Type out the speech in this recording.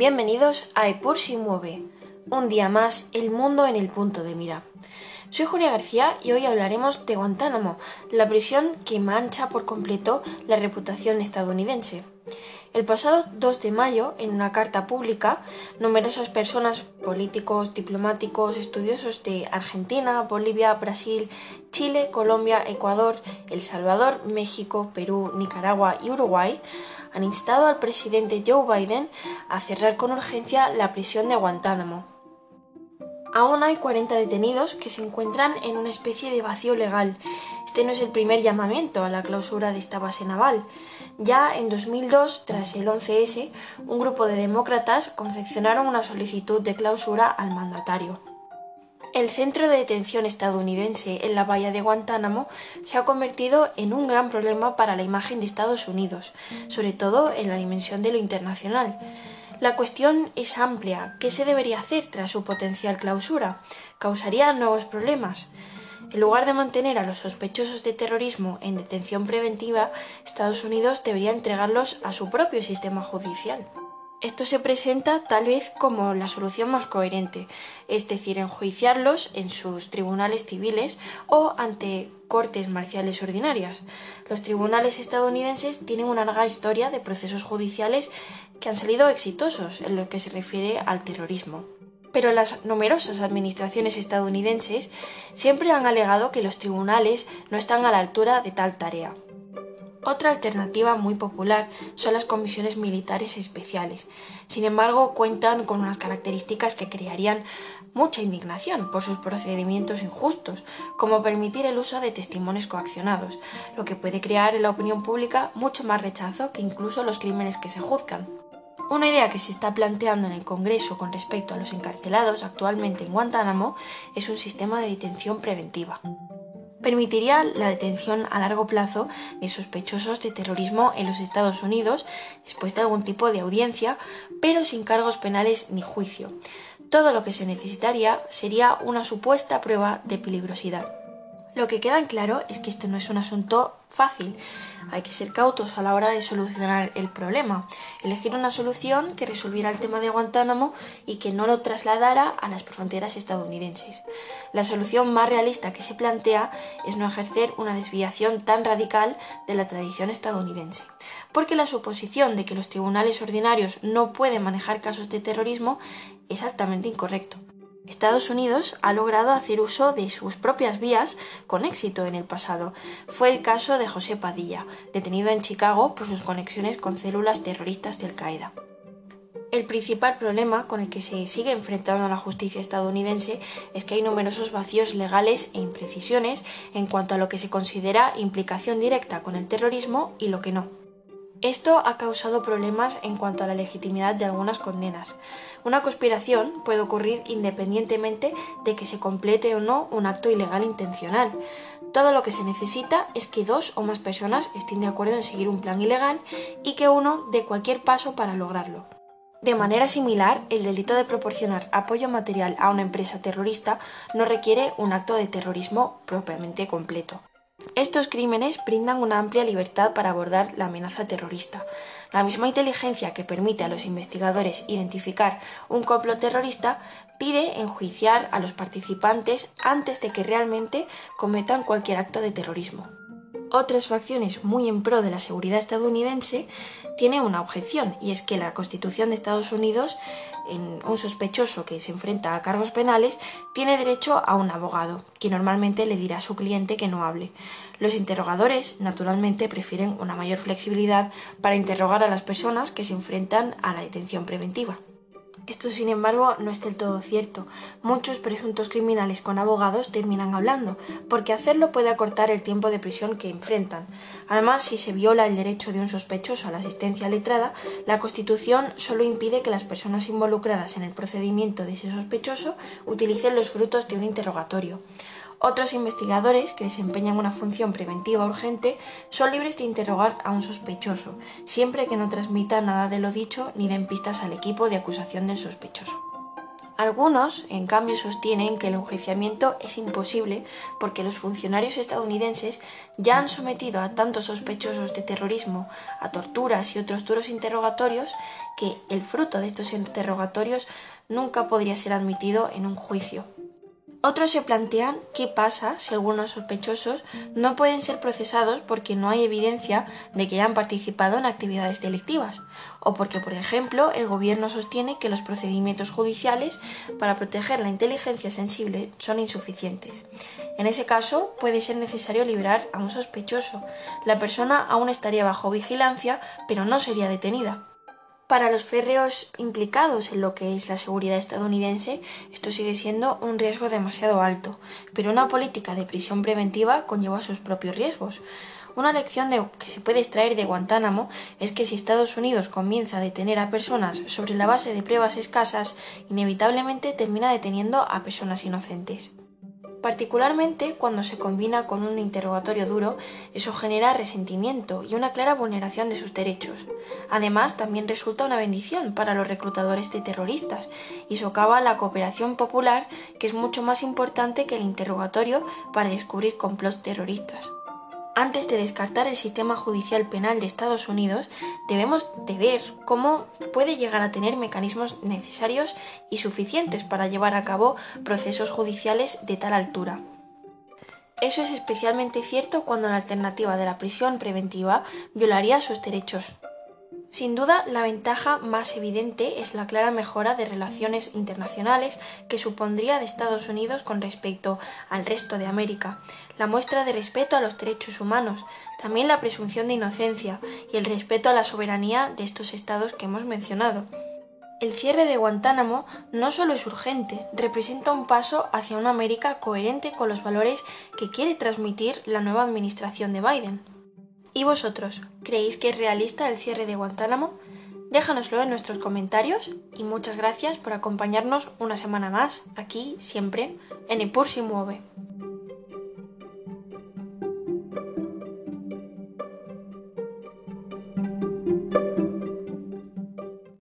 Bienvenidos a Epur si mueve. Un día más, el mundo en el punto de mira. Soy Julia García y hoy hablaremos de Guantánamo, la prisión que mancha por completo la reputación estadounidense. El pasado 2 de mayo, en una carta pública, numerosas personas, políticos, diplomáticos, estudiosos de Argentina, Bolivia, Brasil, Chile, Colombia, Ecuador, El Salvador, México, Perú, Nicaragua y Uruguay, han instado al presidente Joe Biden a cerrar con urgencia la prisión de Guantánamo. Aún hay 40 detenidos que se encuentran en una especie de vacío legal. Este no es el primer llamamiento a la clausura de esta base naval. Ya en 2002, tras el 11S, un grupo de demócratas confeccionaron una solicitud de clausura al mandatario. El centro de detención estadounidense en la bahía de Guantánamo se ha convertido en un gran problema para la imagen de Estados Unidos, sobre todo en la dimensión de lo internacional. La cuestión es amplia. ¿Qué se debería hacer tras su potencial clausura? ¿Causaría nuevos problemas? En lugar de mantener a los sospechosos de terrorismo en detención preventiva, Estados Unidos debería entregarlos a su propio sistema judicial. Esto se presenta tal vez como la solución más coherente, es decir, enjuiciarlos en sus tribunales civiles o ante cortes marciales ordinarias. Los tribunales estadounidenses tienen una larga historia de procesos judiciales que han salido exitosos en lo que se refiere al terrorismo. Pero las numerosas administraciones estadounidenses siempre han alegado que los tribunales no están a la altura de tal tarea. Otra alternativa muy popular son las comisiones militares especiales. Sin embargo, cuentan con unas características que crearían mucha indignación por sus procedimientos injustos, como permitir el uso de testimonios coaccionados, lo que puede crear en la opinión pública mucho más rechazo que incluso los crímenes que se juzgan. Una idea que se está planteando en el Congreso con respecto a los encarcelados actualmente en Guantánamo es un sistema de detención preventiva permitiría la detención a largo plazo de sospechosos de terrorismo en los Estados Unidos después de algún tipo de audiencia, pero sin cargos penales ni juicio. Todo lo que se necesitaría sería una supuesta prueba de peligrosidad. Lo que queda en claro es que esto no es un asunto fácil. Hay que ser cautos a la hora de solucionar el problema, elegir una solución que resolviera el tema de Guantánamo y que no lo trasladara a las fronteras estadounidenses. La solución más realista que se plantea es no ejercer una desviación tan radical de la tradición estadounidense, porque la suposición de que los tribunales ordinarios no pueden manejar casos de terrorismo es altamente incorrecto. Estados Unidos ha logrado hacer uso de sus propias vías con éxito en el pasado. Fue el caso de José Padilla, detenido en Chicago por sus conexiones con células terroristas de Al-Qaeda. El principal problema con el que se sigue enfrentando la justicia estadounidense es que hay numerosos vacíos legales e imprecisiones en cuanto a lo que se considera implicación directa con el terrorismo y lo que no. Esto ha causado problemas en cuanto a la legitimidad de algunas condenas. Una conspiración puede ocurrir independientemente de que se complete o no un acto ilegal intencional. Todo lo que se necesita es que dos o más personas estén de acuerdo en seguir un plan ilegal y que uno dé cualquier paso para lograrlo. De manera similar, el delito de proporcionar apoyo material a una empresa terrorista no requiere un acto de terrorismo propiamente completo. Estos crímenes brindan una amplia libertad para abordar la amenaza terrorista. La misma inteligencia que permite a los investigadores identificar un complot terrorista pide enjuiciar a los participantes antes de que realmente cometan cualquier acto de terrorismo otras facciones muy en pro de la seguridad estadounidense tiene una objeción y es que la Constitución de Estados Unidos, en un sospechoso que se enfrenta a cargos penales, tiene derecho a un abogado, que normalmente le dirá a su cliente que no hable. Los interrogadores, naturalmente, prefieren una mayor flexibilidad para interrogar a las personas que se enfrentan a la detención preventiva. Esto, sin embargo, no es del todo cierto. Muchos presuntos criminales con abogados terminan hablando, porque hacerlo puede acortar el tiempo de prisión que enfrentan. Además, si se viola el derecho de un sospechoso a la asistencia letrada, la Constitución solo impide que las personas involucradas en el procedimiento de ese sospechoso utilicen los frutos de un interrogatorio. Otros investigadores que desempeñan una función preventiva urgente son libres de interrogar a un sospechoso, siempre que no transmita nada de lo dicho ni den pistas al equipo de acusación del sospechoso. Algunos, en cambio, sostienen que el enjuiciamiento es imposible porque los funcionarios estadounidenses ya han sometido a tantos sospechosos de terrorismo a torturas y otros duros interrogatorios que el fruto de estos interrogatorios nunca podría ser admitido en un juicio. Otros se plantean qué pasa si algunos sospechosos no pueden ser procesados porque no hay evidencia de que hayan participado en actividades delictivas, o porque, por ejemplo, el gobierno sostiene que los procedimientos judiciales para proteger la inteligencia sensible son insuficientes. En ese caso, puede ser necesario liberar a un sospechoso. La persona aún estaría bajo vigilancia, pero no sería detenida. Para los férreos implicados en lo que es la seguridad estadounidense, esto sigue siendo un riesgo demasiado alto, pero una política de prisión preventiva conlleva sus propios riesgos. Una lección que se puede extraer de Guantánamo es que si Estados Unidos comienza a detener a personas sobre la base de pruebas escasas, inevitablemente termina deteniendo a personas inocentes. Particularmente cuando se combina con un interrogatorio duro, eso genera resentimiento y una clara vulneración de sus derechos. Además, también resulta una bendición para los reclutadores de terroristas y socava la cooperación popular, que es mucho más importante que el interrogatorio para descubrir complots terroristas. Antes de descartar el sistema judicial penal de Estados Unidos, debemos de ver cómo puede llegar a tener mecanismos necesarios y suficientes para llevar a cabo procesos judiciales de tal altura. Eso es especialmente cierto cuando la alternativa de la prisión preventiva violaría sus derechos. Sin duda, la ventaja más evidente es la clara mejora de relaciones internacionales que supondría de Estados Unidos con respecto al resto de América, la muestra de respeto a los derechos humanos, también la presunción de inocencia y el respeto a la soberanía de estos estados que hemos mencionado. El cierre de Guantánamo no solo es urgente, representa un paso hacia una América coherente con los valores que quiere transmitir la nueva administración de Biden. ¿Y vosotros? ¿Creéis que es realista el cierre de Guantánamo? Déjanoslo en nuestros comentarios y muchas gracias por acompañarnos una semana más aquí, siempre, en Por si mueve.